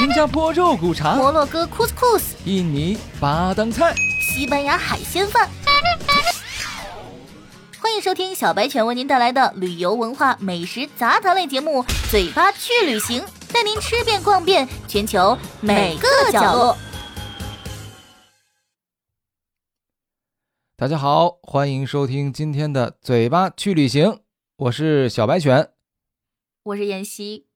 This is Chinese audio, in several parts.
新加坡肉骨茶，摩洛哥 couscous，印尼巴当菜，西班牙海鲜饭。欢迎收听小白犬为您带来的旅游文化美食杂谈类节目《嘴巴去旅行》，带您吃遍逛遍全球每个角落。大家好，欢迎收听今天的《嘴巴去旅行》，我是小白犬。我是妍希。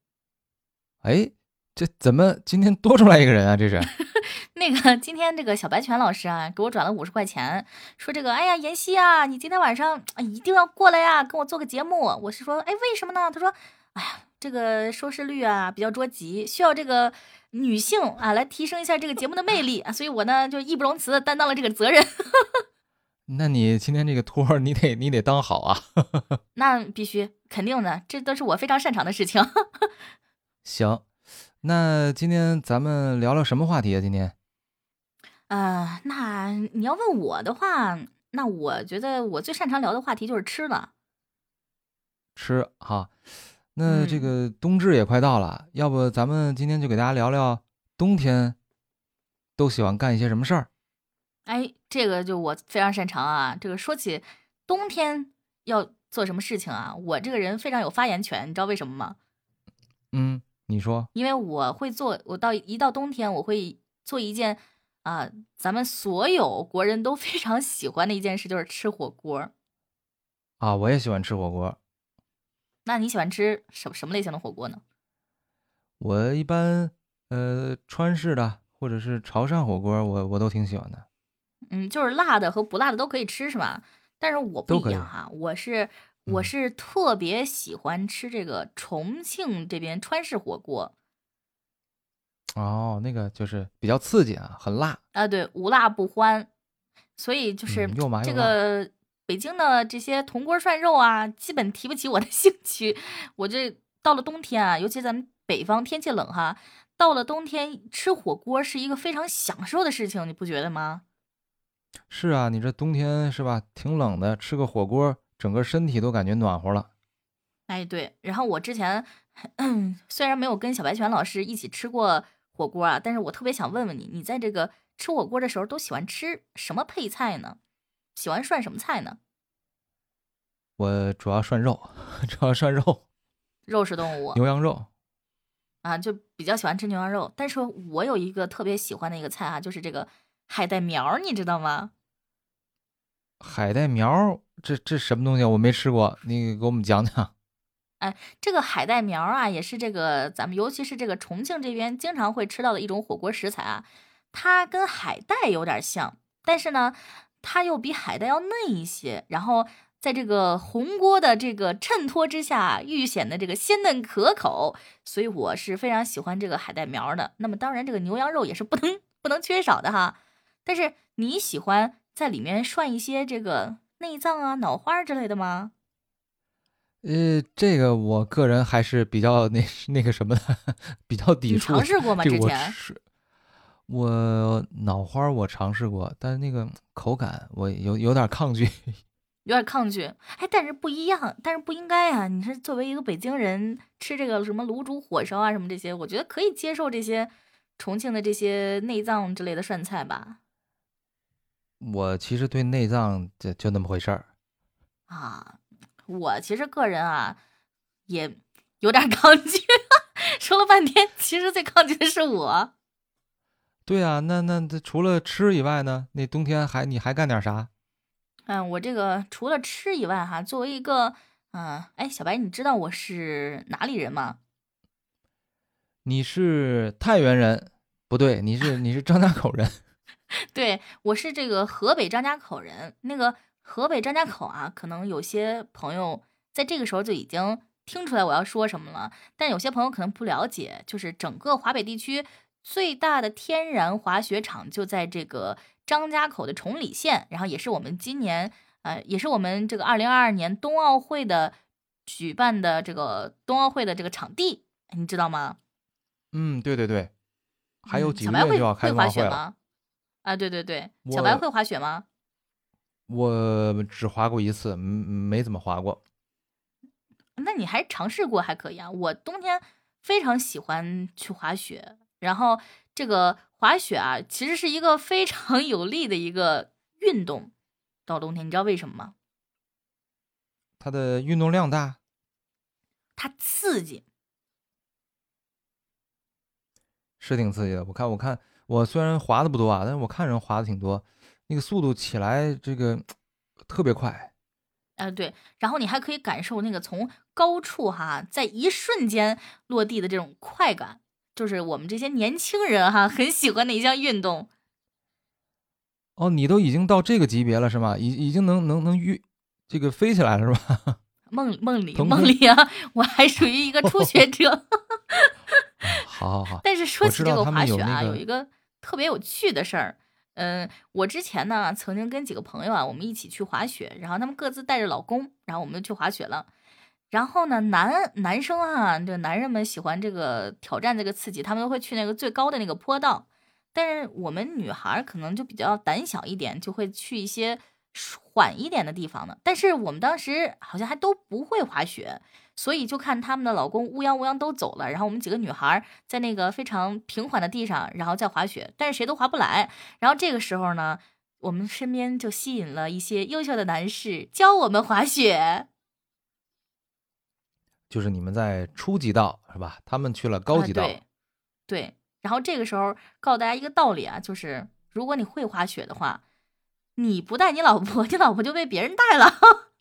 哎，这怎么今天多出来一个人啊？这是 那个今天这个小白犬老师啊，给我转了五十块钱，说这个哎呀，妍希啊，你今天晚上一定要过来呀，跟我做个节目。我是说，哎，为什么呢？他说，哎呀，这个收视率啊比较着急，需要这个女性啊来提升一下这个节目的魅力啊，所以我呢就义不容辞的担当了这个责任。那你今天这个托儿，你得你得当好啊。那必须肯定的，这都是我非常擅长的事情。行，那今天咱们聊聊什么话题啊？今天，呃，那你要问我的话，那我觉得我最擅长聊的话题就是吃了。吃哈，那这个冬至也快到了，要不咱们今天就给大家聊聊冬天都喜欢干一些什么事儿？哎，这个就我非常擅长啊。这个说起冬天要做什么事情啊，我这个人非常有发言权，你知道为什么吗？嗯。你说，因为我会做，我到一到冬天，我会做一件啊，咱们所有国人都非常喜欢的一件事，就是吃火锅。啊，我也喜欢吃火锅。那你喜欢吃什什么类型的火锅呢？我一般呃，川式的或者是潮汕火锅，我我都挺喜欢的。嗯，就是辣的和不辣的都可以吃，是吗？但是我不一样哈，我是。我是特别喜欢吃这个重庆这边川式火锅，哦，那个就是比较刺激啊，很辣啊，对，无辣不欢，所以就是这个北京的这些铜锅涮肉啊，基本提不起我的 兴趣。我这到了冬天啊，尤其咱们北方天气冷哈，到了冬天吃火锅是一个非常享受的事情，你不觉得吗？是啊，你这冬天是吧，挺冷的，吃个火锅。整个身体都感觉暖和了，哎，对。然后我之前 虽然没有跟小白犬老师一起吃过火锅啊，但是我特别想问问你，你在这个吃火锅的时候都喜欢吃什么配菜呢？喜欢涮什么菜呢？我主要涮肉，主要涮肉，肉食动物，牛羊肉啊，就比较喜欢吃牛羊肉。但是我有一个特别喜欢的一个菜啊，就是这个海带苗，你知道吗？海带苗。这这什么东西？我没吃过，你给我们讲讲。哎，这个海带苗啊，也是这个咱们尤其是这个重庆这边经常会吃到的一种火锅食材啊。它跟海带有点像，但是呢，它又比海带要嫩一些。然后在这个红锅的这个衬托之下，愈显得这个鲜嫩可口。所以我是非常喜欢这个海带苗的。那么当然，这个牛羊肉也是不能 不能缺少的哈。但是你喜欢在里面涮一些这个？内脏啊、脑花之类的吗？呃，这个我个人还是比较那 那个什么的，比较抵触。尝试过吗？之前我脑花我尝试过，但是那个口感我有有点抗拒，有点抗拒。哎，但是不一样，但是不应该啊！你是作为一个北京人，吃这个什么卤煮、火烧啊什么这些，我觉得可以接受这些重庆的这些内脏之类的涮菜吧。我其实对内脏就就那么回事儿啊，我其实个人啊也有点抗拒，说了半天，其实最抗拒的是我。对啊，那那除了吃以外呢？那冬天还你还干点啥？嗯，我这个除了吃以外哈，作为一个嗯，哎，小白，你知道我是哪里人吗？你是太原人？不对，你是你是张家口人。对，我是这个河北张家口人。那个河北张家口啊，可能有些朋友在这个时候就已经听出来我要说什么了。但有些朋友可能不了解，就是整个华北地区最大的天然滑雪场就在这个张家口的崇礼县，然后也是我们今年呃，也是我们这个二零二二年冬奥会的举办的这个冬奥会的这个场地，你知道吗？嗯，对对对，还有几个月就要开冬奥会了。啊，对对对，小白会滑雪吗？我只滑过一次，没怎么滑过。那你还尝试过还可以啊。我冬天非常喜欢去滑雪，然后这个滑雪啊，其实是一个非常有利的一个运动。到冬天，你知道为什么吗？它的运动量大，它刺激，是挺刺激的。我看，我看，我虽然滑的不多啊，但是我看人滑的挺多，那个速度起来这个特别快。呃，对，然后你还可以感受那个从高处哈，在一瞬间落地的这种快感，就是我们这些年轻人哈很喜欢的一项运动。哦，你都已经到这个级别了是吗？已已经能能能运这个飞起来了是吧？梦梦里梦里啊，我还属于一个初学者。好好好。但是说起这个滑雪啊，有一个特别有趣的事儿。嗯，我之前呢曾经跟几个朋友啊，我们一起去滑雪，然后他们各自带着老公，然后我们就去滑雪了。然后呢，男男生啊，就男人们喜欢这个挑战这个刺激，他们都会去那个最高的那个坡道。但是我们女孩可能就比较胆小一点，就会去一些缓一点的地方呢。但是我们当时好像还都不会滑雪。所以就看他们的老公乌泱乌泱都走了，然后我们几个女孩在那个非常平缓的地上，然后在滑雪，但是谁都滑不来。然后这个时候呢，我们身边就吸引了一些优秀的男士教我们滑雪。就是你们在初级道是吧？他们去了高级道。对。对。然后这个时候告诉大家一个道理啊，就是如果你会滑雪的话，你不带你老婆，你老婆就被别人带了。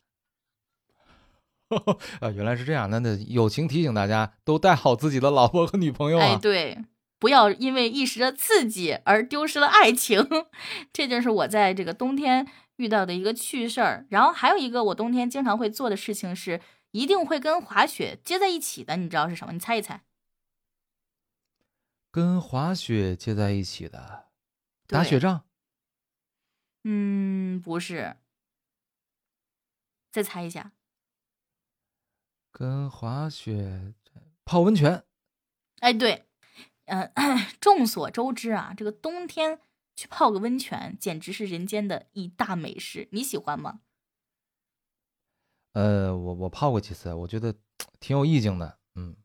啊，原来是这样。那那友情提醒大家，都带好自己的老婆和女朋友啊。哎，对，不要因为一时的刺激而丢失了爱情。这就是我在这个冬天遇到的一个趣事儿。然后还有一个我冬天经常会做的事情是，一定会跟滑雪接在一起的。你知道是什么？你猜一猜。跟滑雪接在一起的，打雪仗。嗯，不是。再猜一下。跟滑雪、泡温泉，哎，对，嗯，众所周知啊，这个冬天去泡个温泉，简直是人间的一大美食。你喜欢吗？呃，我我泡过几次，我觉得 挺有意境的。嗯，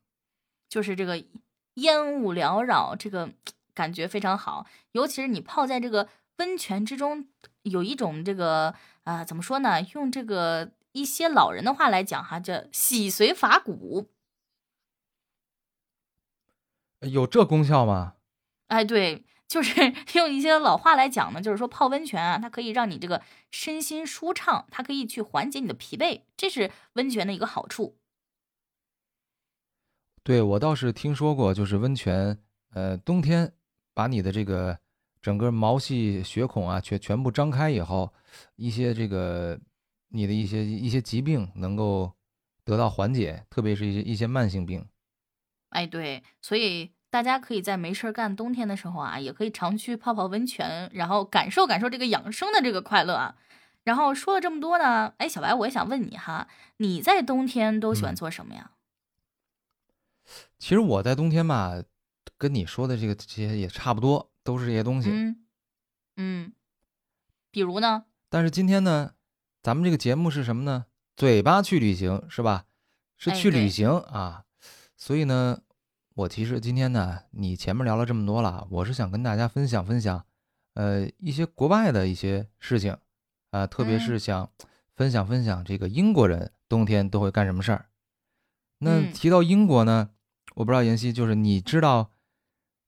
就是这个烟雾缭绕，这个 感觉非常好。尤其是你泡在这个温泉之中，有一种这个啊，怎么说呢？用这个。一些老人的话来讲，哈，叫洗髓伐骨，有这功效吗？哎，对，就是 用一些老话来讲呢，就是说泡温泉啊，它可以让你这个身心舒畅，它可以去缓解你的疲惫，这是温泉的一个好处。对我倒是听说过，就是温泉，呃，冬天把你的这个整个毛细血孔啊，全全部张开以后，一些这个。你的一些一些疾病能够得到缓解，特别是一些一些慢性病。哎，对，所以大家可以在没事儿干冬天的时候啊，也可以常去泡泡温泉，然后感受感受这个养生的这个快乐啊。然后说了这么多呢，哎，小白，我也想问你哈，你在冬天都喜欢做什么呀？其实我在冬天吧，跟你说的这个这些也差不多，都是这些东西。嗯嗯，比如呢？但是今天呢？咱们这个节目是什么呢？嘴巴去旅行是吧？是去旅行啊。所以呢，我其实今天呢，你前面聊了这么多了，我是想跟大家分享分享，呃，一些国外的一些事情，啊，特别是想分享分享这个英国人冬天都会干什么事儿。那提到英国呢，我不知道妍希，就是你知道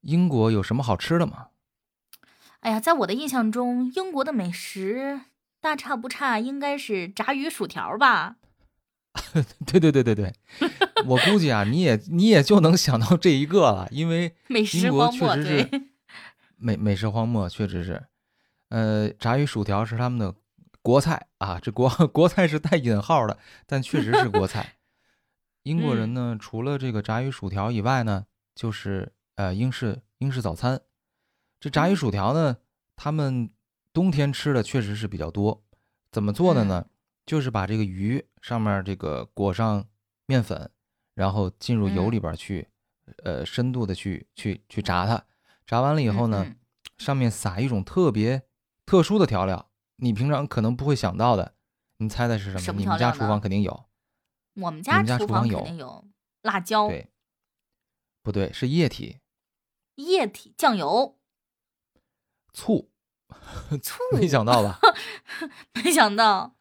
英国有什么好吃的吗？哎呀，在我的印象中，英国的美食。大差不差，应该是炸鱼薯条吧？对对对对对，我估计啊，你也你也就能想到这一个了，因为 美食荒漠，对，美美食荒漠确实是，呃，炸鱼薯条是他们的国菜啊，这国国菜是带引号的，但确实是国菜。英国人呢，除了这个炸鱼薯条以外呢，就是呃英式英式早餐。这炸鱼薯条呢，他们。冬天吃的确实是比较多，怎么做的呢？就是把这个鱼上面这个裹上面粉，然后进入油里边去，呃，深度的去去去炸它。炸完了以后呢，上面撒一种特别特殊的调料，你平常可能不会想到的。你猜猜是什么？你们家厨房肯定有。我们家厨房肯定有辣椒。对，不对，是液体。液体酱油、醋，醋，没想到吧？没想到，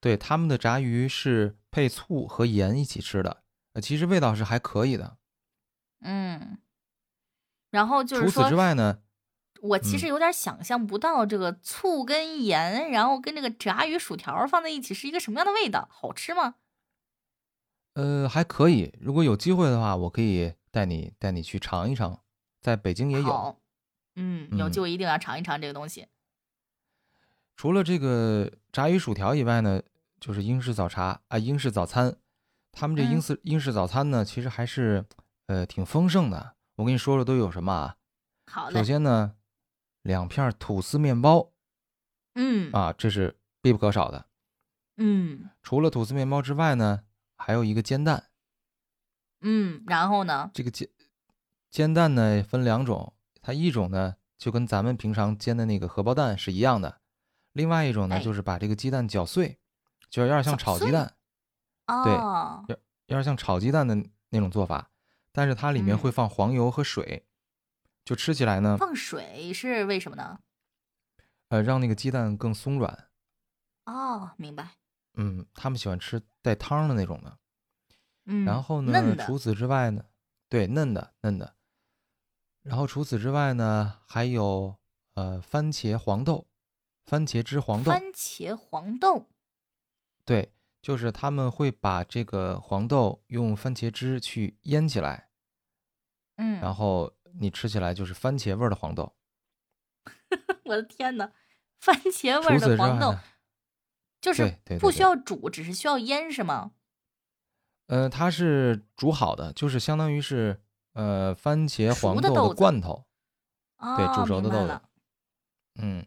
对，他们的炸鱼是配醋和盐一起吃的，呃，其实味道是还可以的。嗯，然后就除此之外呢，我其嗯实有点想象不到这个醋跟盐，然后跟这个炸鱼薯条放在一起是一个什么样的味道，好吃吗？呃，还可以。如果有机会的话，我可以带你带你去尝一尝，在北京也有。好，嗯，有机嗯会一定要尝一尝这个东西。除了这个炸鱼薯条以外呢，就是英式早茶啊，英式早餐。他们这英嗯式英式早餐呢，其实还是呃挺丰盛的。我跟你说说都有什么啊？好首，先呢，两片吐司面包嗯啊，这是必不可少的。嗯除了吐司面包之外呢，还有一个煎蛋。嗯，然后呢？这个煎煎蛋呢分两种，它一种呢就跟咱们平常煎的那个荷包蛋是一样的，另外一种呢哎就是把这个鸡蛋搅碎，就有点像炒鸡蛋，对有，有点像炒鸡蛋的那种做法，但是它里面嗯会放黄油和水，就吃起来呢，放水是为什么呢？呃，让那个鸡蛋更松软。哦，明白。嗯，他们喜欢吃带汤的那种的。嗯，然后呢除此之外呢，对，嫩的嫩的。然后除此之外呢，还有呃番茄黄豆，番茄汁黄豆，番茄黄豆，对，就是他们会把这个黄豆用番茄汁去腌起来，嗯，然后你吃起来就是番茄味儿的黄豆。我的天呐，番茄味的黄豆，就是不需对要煮，只是需要腌是吗？呃，它是煮好的，就是相当于是呃番茄黄豆的罐头。哦，对煮熟的豆子嗯，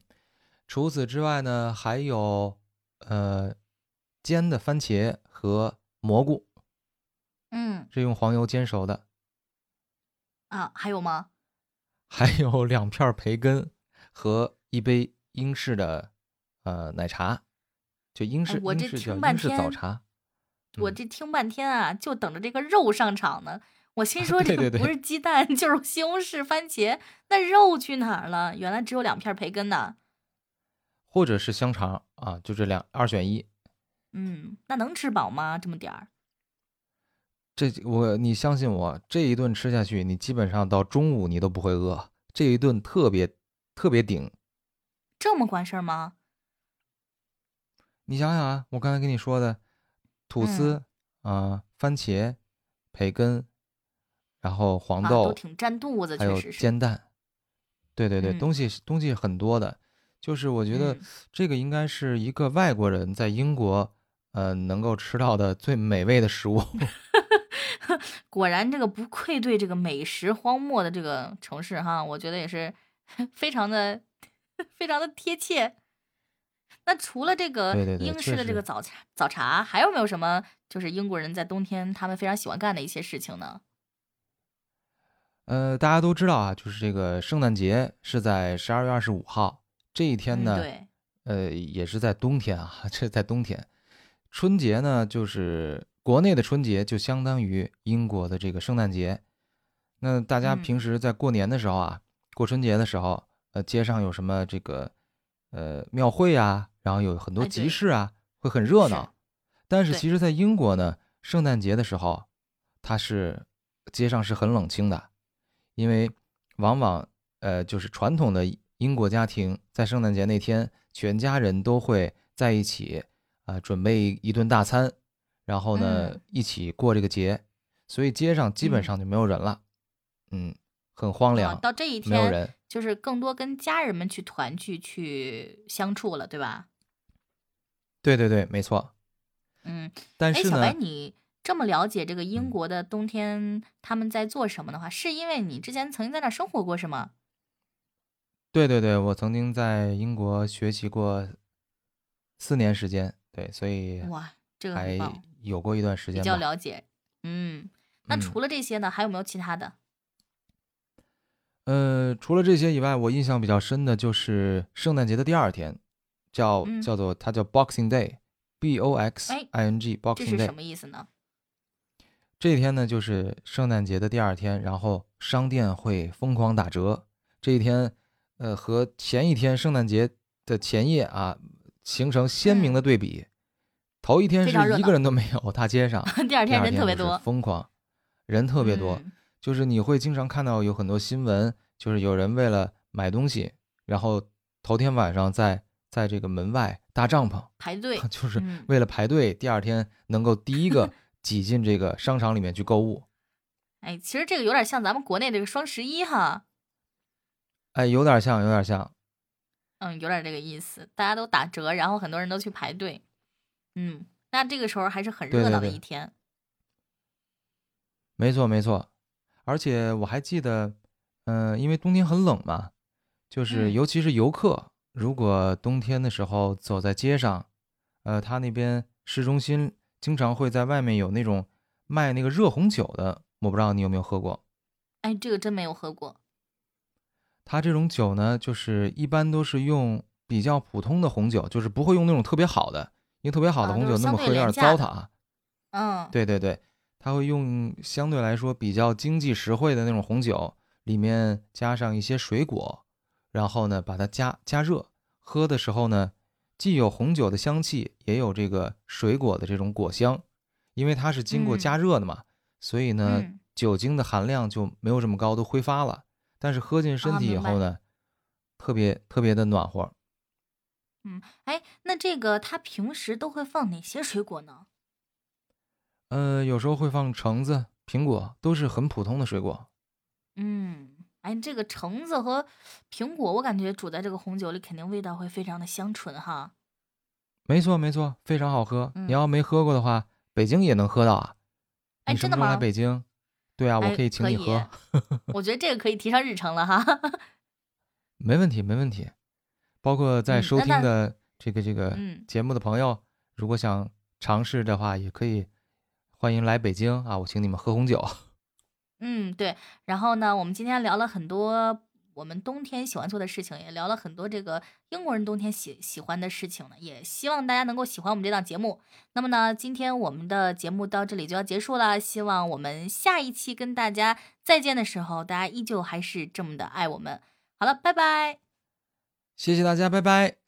除此之外呢，还有呃煎的番茄和蘑菇，嗯是用黄油煎熟的，啊，还有吗？还有两片培根和一杯英式的呃奶茶，就英式、哎我这听半英式早天茶。嗯我这听半天啊，就等着这个肉上场呢。我心 说这个不是鸡蛋 就是西红柿番茄，那肉去哪儿了？原来只有两片培根呢。或者是香肠啊，就这两二选一。嗯，那能吃饱吗？这么点儿？这我你相信我，这一顿吃下去，你基本上到中午你都不会饿。这一顿特别特别顶。这么管事儿吗？你想想啊，我刚才跟你说的，吐司啊、番茄、培根，然后黄啊，豆，都挺占肚子，还有确实是。煎蛋。对对对，嗯东西东西很多的，就是我觉得嗯这个应该是一个外国人在英国呃能够吃到的最美味的食物。果然，这个不愧对这个美食荒漠的这个城市哈，我觉得也是 非常的 非常的贴切。那除了这个英式的这个早茶早茶，还有没有什么就是英国人在冬天他们非常喜欢干的一些事情呢？呃，大家都知道啊，就是这个圣诞节是在十二月二十五号这一天嗯，呢，对，呃，也是在冬天啊，这在冬天。春节呢，就是国内的春节，就相当于英国的这个圣诞节。那大家嗯平时在过年的时候啊，过春节的时候，呃，街上有什么这个呃庙会啊，然后有很多集市啊，会很热是闹。但是其实，在英国呢，圣诞节的时候，它是街上是很冷清的，因为往往呃就是传统的英国家庭在圣诞节那天，全家人都会在一起啊、准备一顿大餐，然后呢、嗯一起过这个节，所以街上基本嗯上就没有人了，嗯，很荒啊凉，到这一天没有人。就是更多跟家人们去团聚去相处了，对吧？对对对，没错。嗯，但哎，小白，是呢，你这么了解这个英嗯国的冬天他们在做什么的话，是因为你之前曾经在那儿生活过是吗？对对对，我曾经在英国学习过四年时间，对，所以哇，这个很还，有过一段时间比较。了解。嗯，那嗯除了这些呢，还有没有其他的？呃，除了这些以外，我印象比较深的就是圣诞节的第二天，叫嗯叫做它叫 Boxing Day，B O X 哎 I N G 这 Boxing 是什 Day，么意思呢？这天呢，就是圣诞节的第二天，然后商店会疯狂打折。这一天，呃，和前一天圣诞节的前夜啊，形成鲜明的对比。头一天是一个人都没有，大街上；第二天人特别多，疯狂，人特别多。就是你会经常看到有很多新闻，就是有人为了买东西，然后头天晚上在在这个门外搭帐篷排队，就是为了排队，第二天能够第一个。挤进这个商场里面去购物，哎，其实这个有点像咱们国内这个双十一哈，哎，有点像，有点像，嗯，有点这个意思，大家都打折，然后很多人都去排队，嗯，那这个时候还是很热闹的一天，没错没错，而且我还记得，嗯，因为冬天很冷嘛，就是尤其是游客，如果冬天的时候走在街上，呃，他那边市中心。经常会在外面有那种卖那个热红酒的，我不知道你有没有喝过。哎，这个真没有喝过。它这种酒呢，就是一般都是用比较普通的红酒，就是不会用那种特别好的，因为特别好的红酒那么喝有点糟蹋啊。嗯，对对对，他会用相对来说比较经济实惠的那种红酒，里面加上一些水果，然后呢把它加加热，喝的时候呢。既有红酒的香气，也有这个水果的这种果香，因为它是经过加热的嘛，所以呢，酒精的含量就没有这么高，都挥发了。但是喝进身体以后呢，特别特别的暖和。嗯，哎，那这个他平时都会放哪些水果呢？呃，有时候会放橙子、苹果，都是很普通的水果。嗯。哎，这个橙子和苹果，我感觉煮在这个红酒里，肯定味道会非常的香醇哈。没错，没错，非常好喝。你要没喝过的话，北京也能喝到啊。哎，真的吗？来北京？对啊，我可以请你喝。我觉得这个可以提上日程了哈。没问题，没问题。包括在收听的这个这个节目的朋友，如果想尝试的话，也可以欢迎来北京啊，我请你们喝红酒。嗯，对。然后呢，我们今天聊了很多我们冬天喜欢做的事情，也聊了很多这个英国人冬天喜喜欢的事情呢。也希望大家能够喜欢我们这档节目。那么呢，今天我们的节目到这里就要结束了。希望我们下一期跟大家再见的时候，大家依旧还是这么的爱我们。好了，拜拜。谢谢大家，拜拜。